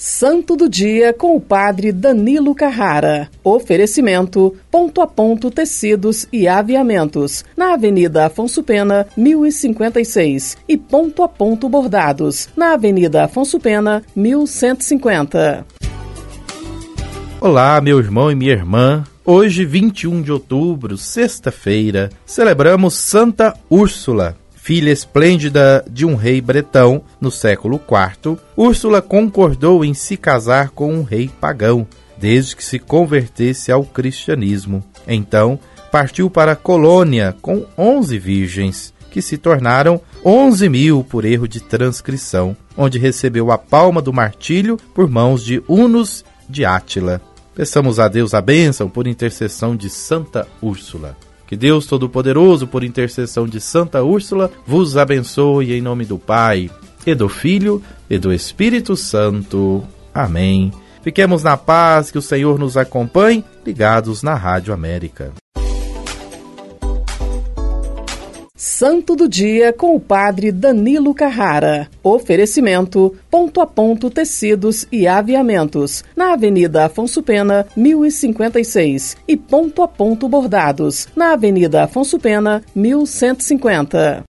Santo do Dia com o Padre Danilo Carrara. Oferecimento: Ponto a Ponto Tecidos e Aviamentos, na Avenida Afonso Pena, 1056. E Ponto a Ponto Bordados, na Avenida Afonso Pena, 1150. Olá, meu irmão e minha irmã. Hoje, 21 de outubro, sexta-feira, celebramos Santa Úrsula filha esplêndida de um rei bretão no século IV, Úrsula concordou em se casar com um rei pagão, desde que se convertesse ao cristianismo. Então, partiu para colônia com onze virgens, que se tornaram onze mil por erro de transcrição, onde recebeu a palma do martírio por mãos de Unos de Átila. Peçamos a Deus a bênção por intercessão de Santa Úrsula. Que Deus Todo-Poderoso, por intercessão de Santa Úrsula, vos abençoe em nome do Pai, e do Filho, e do Espírito Santo. Amém. Fiquemos na paz, que o Senhor nos acompanhe, ligados na Rádio América. Santo do Dia com o Padre Danilo Carrara. Oferecimento: Ponto a Ponto Tecidos e Aviamentos, na Avenida Afonso Pena, 1056. E Ponto a Ponto Bordados, na Avenida Afonso Pena, 1150.